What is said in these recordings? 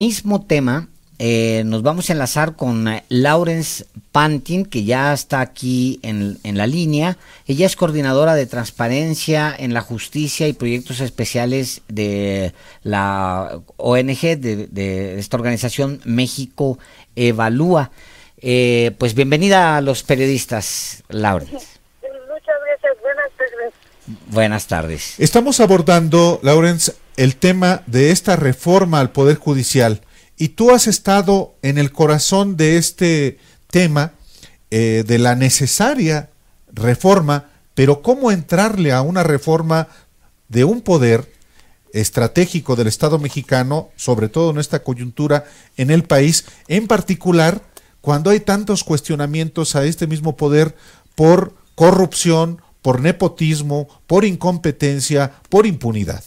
mismo tema, eh, nos vamos a enlazar con eh, Lawrence Pantin, que ya está aquí en, la línea. Ella es coordinadora de transparencia en la justicia y proyectos especiales de la ONG, de, esta organización México Evalúa. Eh, pues bienvenida a los periodistas, Lawrence. Muchas gracias, buenas tardes. Buenas tardes. Estamos abordando, Lawrence, el tema de esta reforma al Poder Judicial y tú has estado en el corazón de este tema eh, de la necesaria reforma, pero cómo entrarle a una reforma de un poder estratégico del Estado mexicano, sobre todo en esta coyuntura en el país, en particular cuando hay tantos cuestionamientos a este mismo poder por corrupción, por nepotismo, por incompetencia, por impunidad.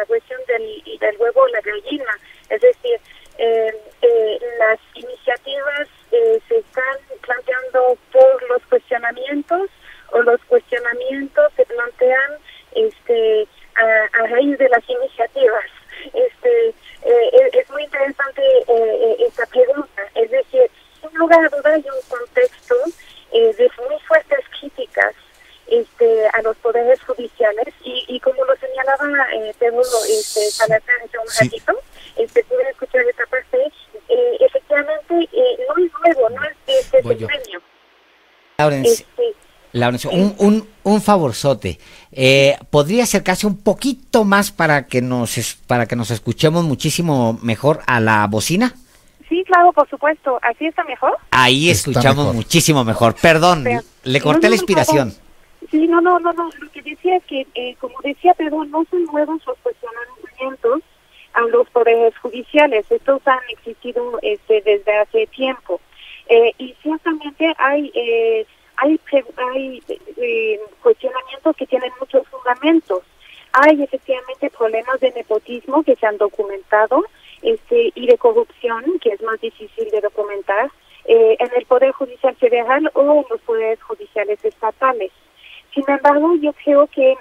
la cuestión del, del huevo o la gallina. Es decir, eh, eh, las iniciativas eh, se están planteando por los cuestionamientos o los cuestionamientos se plantean este a, raíz de las iniciativas. Este es, muy interesante esta pregunta. Es decir, lugar a dudas hay un contexto de muy fuertes críticas este, a los poderes judiciales y, y como lo señalaba eh, Pedro este, Salazar hace un ratito, este, pude escuchar esta parte, eh, efectivamente eh, no es nuevo, no es este Laurence, este, un, un, un favorzote. Eh, ¿Podría acercarse un poquito más para que nos para que nos escuchemos muchísimo mejor a la bocina? Sí, claro, por supuesto. ¿Así está mejor? Ahí escuchamos muchísimo mejor. Perdón, le corté la inspiración. Sí, no, no, no, no. Lo que decía es que, eh, como decía Pedro, no son nuevos los cuestionamientos a los poderes judiciales. Estos han existido este, desde hace tiempo. Eh, y ciertamente hay eh, hay, hay eh, cuestionamientos que tienen muchos fundamentos. Hay efectivamente problemas de nepotismo que se han documentado este y de corrupción que es más difícil de documentar en el Poder Judicial Federal o en los poderes judiciales estatales. Sin embargo, yo creo que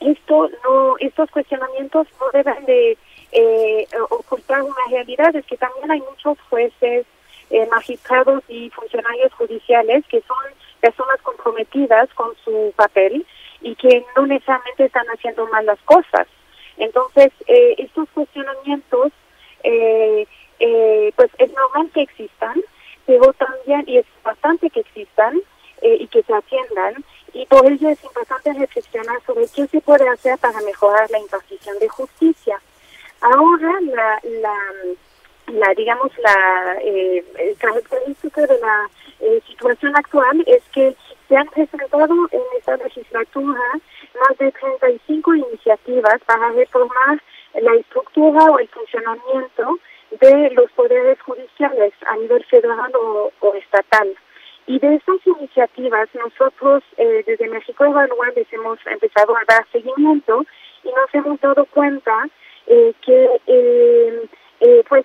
esto no, estos cuestionamientos no deben de eh, ocultar una realidad, es que también hay muchos jueces, eh, magistrados y funcionarios judiciales que son personas comprometidas con su papel y que no necesariamente están haciendo mal las cosas. Entonces, eh, estos cuestionamientos, eh, eh, pues es normal que existan, pero también, y es bastante que existan eh, y que se atiendan, y por ello es importante reflexionar sobre qué se puede hacer para mejorar la impartición de justicia. Ahora, la, la, la digamos, la eh, característica de la eh, situación actual es que se han presentado en esta legislatura más de 35 iniciativas para reformar la estructura o el funcionamiento de los poderes judiciales a nivel federal o estatal. Y de estas iniciativas nosotros eh, desde México Evaluar les hemos empezado a dar seguimiento y nos hemos dado cuenta eh, que eh, eh pues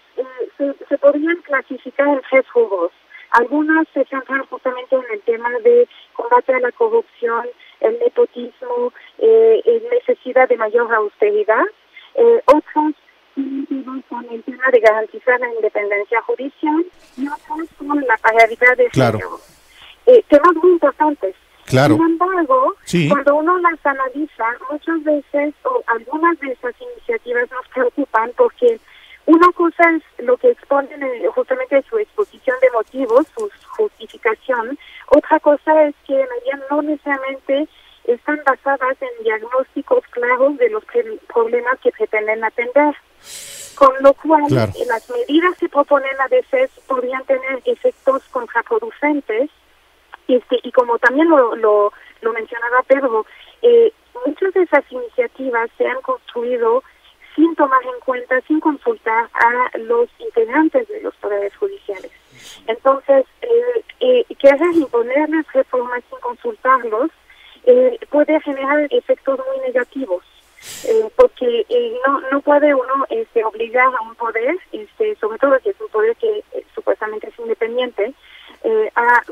se, se, podrían clasificar en tres jugos. Algunas se centran justamente en el tema de combate a la corrupción, el nepotismo, eh, necesidad de mayor austeridad. Eh, otras con el tema de garantizar la independencia judicial y otras con la paridad de género eh, temas muy importantes. Claro. Sin embargo, cuando uno las analiza, muchas veces o algunas de esas iniciativas nos preocupan porque una cosa es lo que exponen justamente su exposición de motivos, su justificación. Otra cosa es que no necesariamente están basadas en diagnósticos claros de los problemas que pretenden atender. Con lo cual, las medidas que proponen a veces podrían tener efectos contraproducentes este, y como también lo, lo, lo mencionaba Pedro, eh, muchas de esas iniciativas se han construido sin tomar en cuenta, sin consultar a los integrantes de los poderes judiciales. Entonces, eh, eh, querer imponerles reformas sin consultarlos eh, puede generar efectos muy negativos. Eh, porque eh, no no puede uno este, obligar a un poder, este, sobre todo que es un poder que supuestamente es independiente, eh, a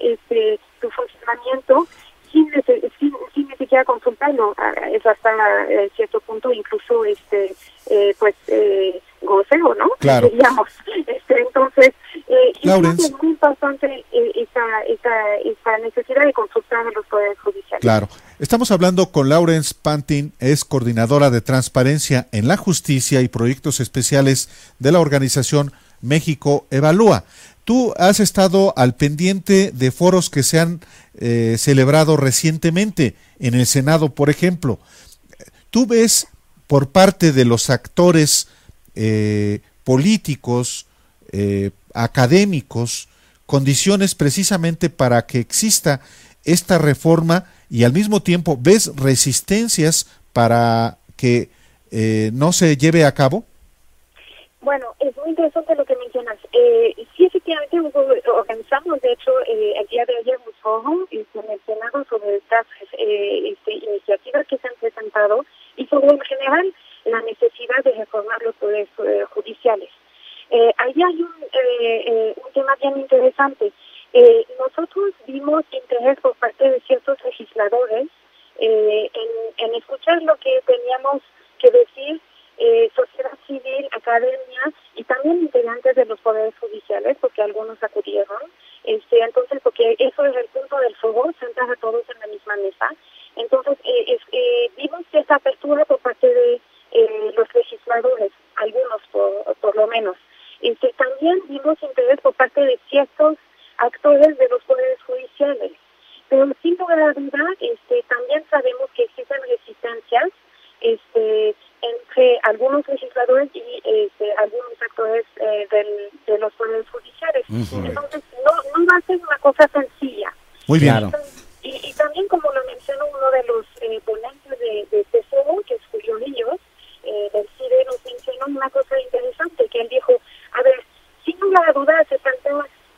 este su funcionamiento sin, sin, sin ni siquiera consultarlo. Es hasta eh, cierto punto incluso este eh, pues eh, goceo, ¿no? Claro. Digamos. Este, entonces, eh, es muy importante eh, esa, esa, esa necesidad de consultar a los poderes judiciales. Claro. Estamos hablando con Lawrence Pantin, es coordinadora de transparencia en la justicia y proyectos especiales de la organización México Evalúa. Tú has estado al pendiente de foros que se han eh, celebrado recientemente en el Senado, por ejemplo. ¿Tú ves por parte de los actores eh, políticos, eh, académicos, condiciones precisamente para que exista esta reforma y al mismo tiempo ves resistencias para que eh, no se lleve a cabo? Bueno, es muy interesante lo que mencionas. Eh, sí, efectivamente, hubo, organizamos, de hecho, eh, el día de ayer un foro este, en el Senado sobre estas eh, este, iniciativas que se han presentado y sobre, en general, la necesidad de reformar los poderes eh, judiciales. Eh, ahí hay un, eh, eh, un tema bien interesante. Eh, nosotros vimos interés por parte de ciertos legisladores eh, en, en escuchar lo que teníamos que decir eh, sociedad civil, academia y también integrantes de los poderes judiciales, porque algunos acudieron. Este, entonces, porque eso es el punto del foro, sentar a todos en la misma mesa. Entonces, eh, es, eh, vimos esa apertura por parte de eh, los legisladores, algunos por, por lo menos. Este, también vimos interés por parte de ciertos actores de los poderes judiciales. Pero sin lugar a duda, este, también sabemos que existen resistencias este, entre algunos legisladores y este, algunos actores eh, del, de los poderes judiciales. Entonces, no, no va a ser una cosa sencilla. Muy bien. Claro. Y, y también, como lo mencionó uno de los eh, ponentes de, de este foro, que es Julio Ríos, eh, del CIDE, nos mencionó una cosa interesante, que él dijo, a ver, sin lugar a dudas hace falta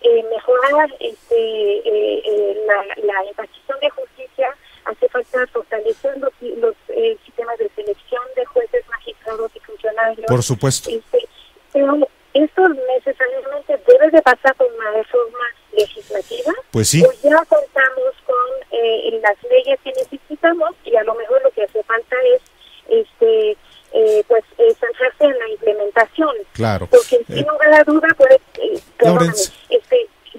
eh, mejorar este, eh, eh, la, la impartición de justicia, hace falta fortalecer los, los eh, sistemas de selección de jueces, magistrados y funcionarios. Por supuesto. Este, pero esto necesariamente debe de pasar por una reforma legislativa Pues sí. pues ya contamos con eh, las leyes que necesitamos y a lo mejor lo que hace falta es este eh, pues eh, centrarse en la implementación Claro. porque Eh, sin lugar a duda eh, perdóname, Lawrence. este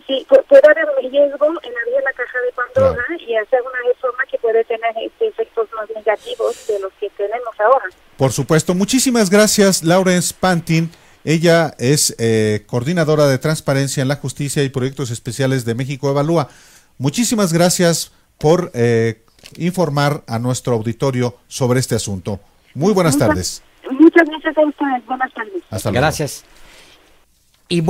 sí, pu- puede haber un riesgo en abrir la caja de Pandora y hacer una reforma que puede tener este, efectos más negativos de los que tenemos ahora Por supuesto. Muchísimas gracias, Lawrence Pantin. Ella es eh, coordinadora de transparencia en la justicia y proyectos especiales de México Evalúa. Muchísimas gracias por eh, informar a nuestro auditorio sobre este asunto. Muy buenas Muchas- tardes. muchas gracias a ustedes buenas tardes Hasta luego. Gracias. Y bueno,